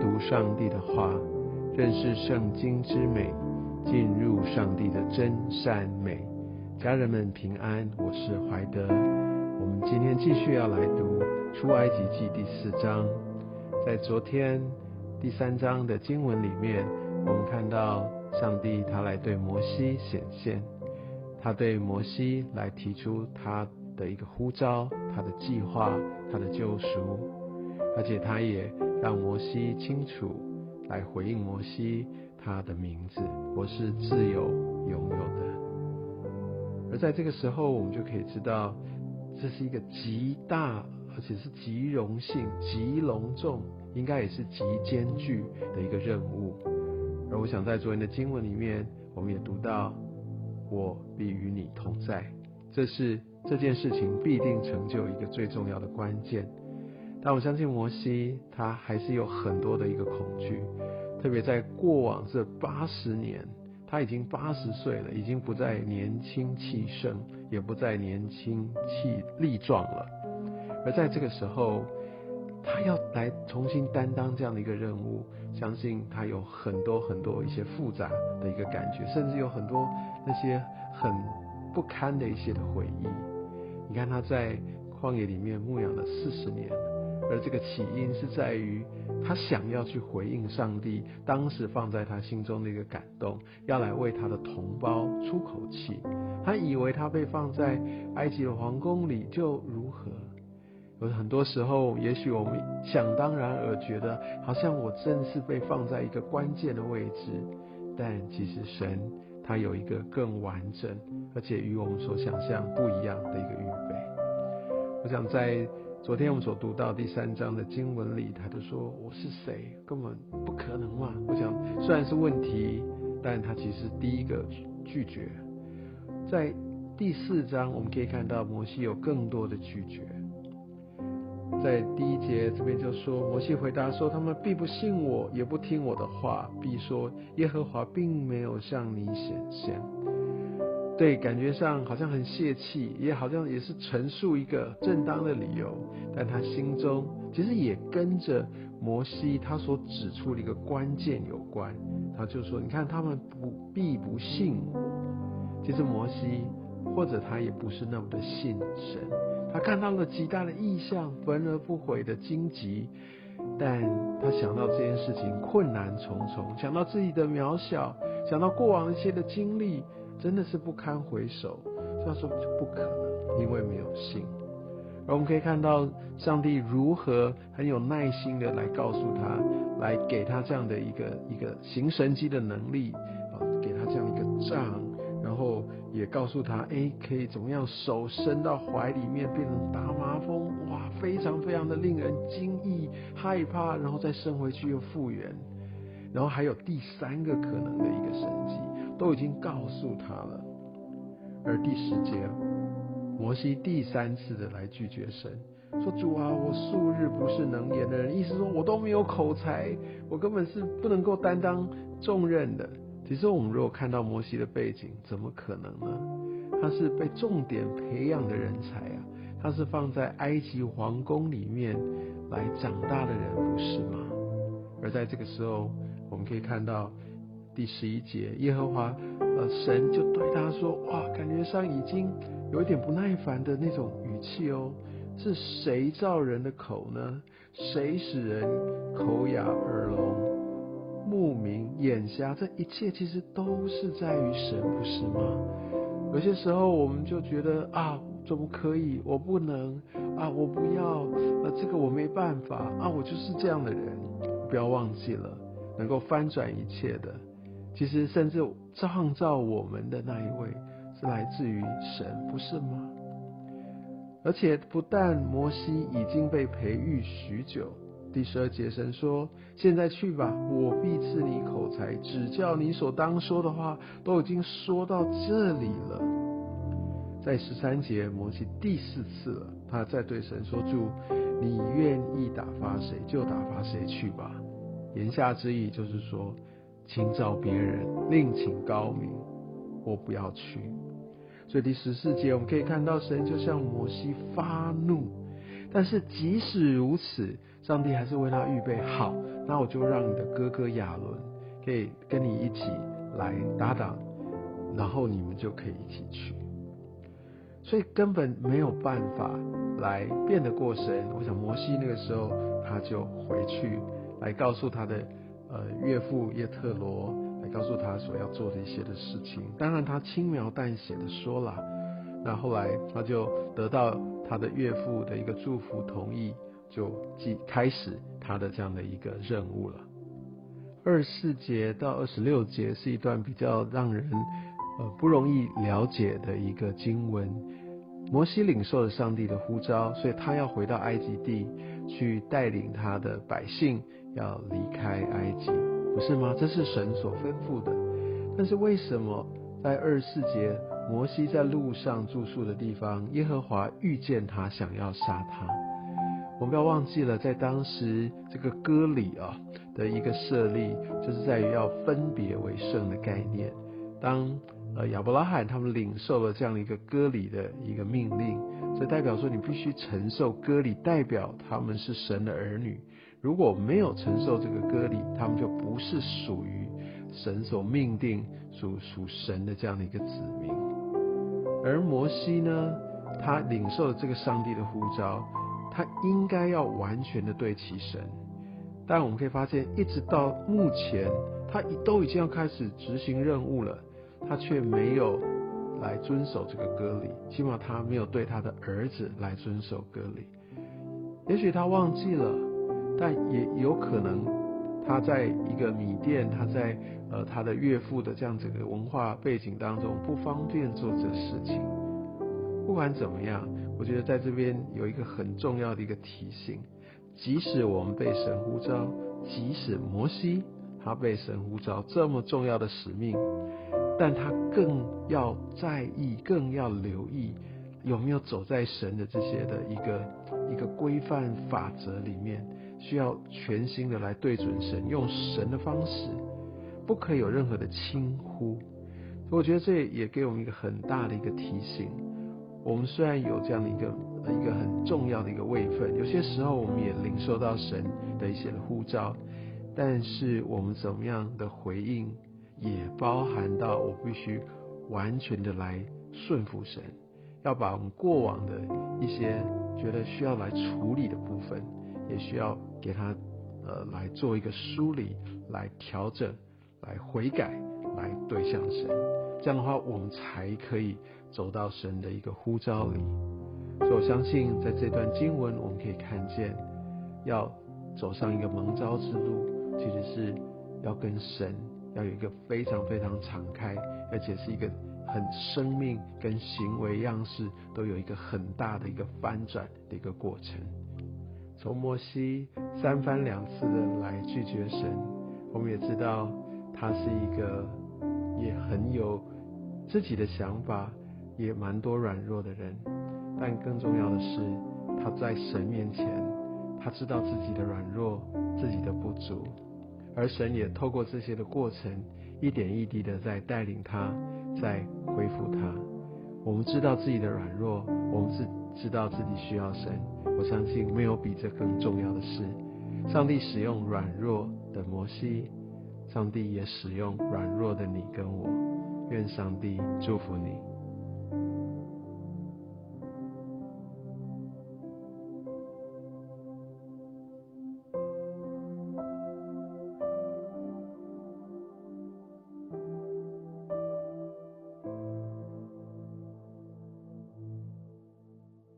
读上帝的话，认识圣经之美，进入上帝的真善美。家人们平安，我是怀德。我们今天继续要来读出埃及记第四章。在昨天第三章的经文里面，我们看到上帝他来对摩西显现，他对摩西来提出他的一个呼召、他的计划、他的救赎，而且他也让摩西清楚来回应摩西他的名字，我是自由拥有的。而在这个时候，我们就可以知道，这是一个极大。而且是极荣幸、极隆重，应该也是极艰巨的一个任务。而我想在昨天的经文里面，我们也读到：“我必与你同在。”这是这件事情必定成就一个最重要的关键。但我相信摩西他还是有很多的一个恐惧，特别在过往这八十年，他已经八十岁了，已经不再年轻气盛，也不再年轻气力壮了。而在这个时候，他要来重新担当这样的一个任务，相信他有很多很多一些复杂的一个感觉，甚至有很多那些很不堪的一些的回忆。你看他在旷野里面牧养了四十年，而这个起因是在于他想要去回应上帝当时放在他心中的一个感动，要来为他的同胞出口气。他以为他被放在埃及的皇宫里就如何？有很多时候，也许我们想当然而觉得，好像我正是被放在一个关键的位置，但其实神他有一个更完整，而且与我们所想象不一样的一个预备。我想在昨天我们所读到第三章的经文里，他就说我是谁，根本不可能嘛。我想虽然是问题，但他其实第一个拒绝。在第四章我们可以看到摩西有更多的拒绝。在第一节这边就说，摩西回答说，他们必不信我，也不听我的话，必说耶和华并没有向你显现。对，感觉上好像很泄气，也好像也是陈述一个正当的理由，但他心中其实也跟着摩西他所指出的一个关键有关。他就说，你看他们不必不信我，其实摩西或者他也不是那么的信神。他看到了极大的意象，焚而不毁的荆棘，但他想到这件事情困难重重，想到自己的渺小，想到过往一些的经历，真的是不堪回首。他说不可能，因为没有信。而我们可以看到上帝如何很有耐心的来告诉他，来给他这样的一个一个行神迹的能力啊，给他这样一个杖。然后也告诉他，哎，可以怎么样？手伸到怀里面变成大麻风，哇，非常非常的令人惊异、害怕，然后再伸回去又复原。然后还有第三个可能的一个神迹，都已经告诉他了。而第十节，摩西第三次的来拒绝神，说：“主啊，我素日不是能言的人，意思说我都没有口才，我根本是不能够担当重任的。”其实我们如果看到摩西的背景，怎么可能呢？他是被重点培养的人才啊，他是放在埃及皇宫里面来长大的人，不是吗？而在这个时候，我们可以看到第十一节，耶和华呃神就对他说：哇，感觉上已经有一点不耐烦的那种语气哦，是谁造人的口呢？谁使人口哑耳聋？目明眼瞎，这一切其实都是在于神，不是吗？有些时候我们就觉得啊，怎么可以？我不能啊，我不要，呃，这个我没办法啊，我就是这样的人。不要忘记了，能够翻转一切的，其实甚至创造我们的那一位是来自于神，不是吗？而且不但摩西已经被培育许久。第十二节，神说：“现在去吧，我必赐你口才，指教你所当说的话。”都已经说到这里了。在十三节，摩西第四次了，他再对神说：“主，你愿意打发谁就打发谁去吧。”言下之意就是说，请找别人，另请高明，我不要去。所以第十四节，我们可以看到神就向摩西发怒。但是即使如此，上帝还是为他预备好，那我就让你的哥哥亚伦可以跟你一起来搭档，然后你们就可以一起去。所以根本没有办法来变得过神。我想摩西那个时候他就回去来告诉他的呃岳父叶特罗，来告诉他所要做的一些的事情。当然他轻描淡写的说了，那后来他就得到他的岳父的一个祝福同意，就即开始他的这样的一个任务了。二十四节到二十六节是一段比较让人。呃，不容易了解的一个经文。摩西领受了上帝的呼召，所以他要回到埃及地去带领他的百姓要离开埃及，不是吗？这是神所吩咐的。但是为什么在二十四节，摩西在路上住宿的地方，耶和华遇见他，想要杀他？我们不要忘记了，在当时这个割礼啊的一个设立，就是在于要分别为圣的概念。当呃，亚伯拉罕他们领受了这样的一个割礼的一个命令，所以代表说你必须承受割礼，代表他们是神的儿女。如果没有承受这个割礼，他们就不是属于神所命定属属神的这样的一个子民。而摩西呢，他领受了这个上帝的呼召，他应该要完全的对齐神。但我们可以发现，一直到目前，他都已经要开始执行任务了。他却没有来遵守这个割礼，起码他没有对他的儿子来遵守割礼。也许他忘记了，但也有可能他在一个米店，他在呃他的岳父的这样子的文化背景当中不方便做这事情。不管怎么样，我觉得在这边有一个很重要的一个提醒：即使我们被神呼召，即使摩西他被神呼召这么重要的使命。但他更要在意，更要留意有没有走在神的这些的一个一个规范法则里面，需要全心的来对准神，用神的方式，不可以有任何的轻忽。我觉得这也给我们一个很大的一个提醒。我们虽然有这样的一个一个很重要的一个位分，有些时候我们也领受到神的一些的呼召，但是我们怎么样的回应？也包含到我必须完全的来顺服神，要把我们过往的一些觉得需要来处理的部分，也需要给他呃来做一个梳理、来调整、来悔改、来对向神。这样的话，我们才可以走到神的一个呼召里。所以我相信，在这段经文，我们可以看见，要走上一个蒙召之路，其实是要跟神。要有一个非常非常敞开，而且是一个很生命跟行为样式都有一个很大的一个翻转的一个过程。从摩西三番两次的来拒绝神，我们也知道他是一个也很有自己的想法，也蛮多软弱的人。但更重要的是，他在神面前，他知道自己的软弱，自己的不足。而神也透过这些的过程，一点一滴的在带领他，在恢复他。我们知道自己的软弱，我们是知道自己需要神。我相信没有比这更重要的事。上帝使用软弱的摩西，上帝也使用软弱的你跟我。愿上帝祝福你。